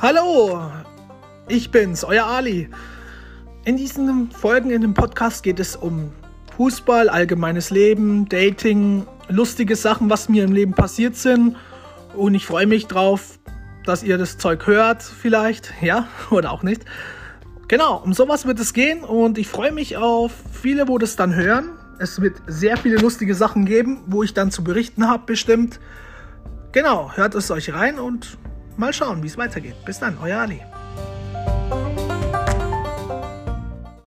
Hallo, ich bin's, euer Ali. In diesen Folgen in dem Podcast geht es um Fußball, allgemeines Leben, Dating, lustige Sachen, was mir im Leben passiert sind. Und ich freue mich drauf, dass ihr das Zeug hört, vielleicht, ja, oder auch nicht. Genau, um sowas wird es gehen und ich freue mich auf viele, wo das dann hören. Es wird sehr viele lustige Sachen geben, wo ich dann zu berichten habe, bestimmt. Genau, hört es euch rein und Mal schauen, wie es weitergeht. Bis dann, euer Ali.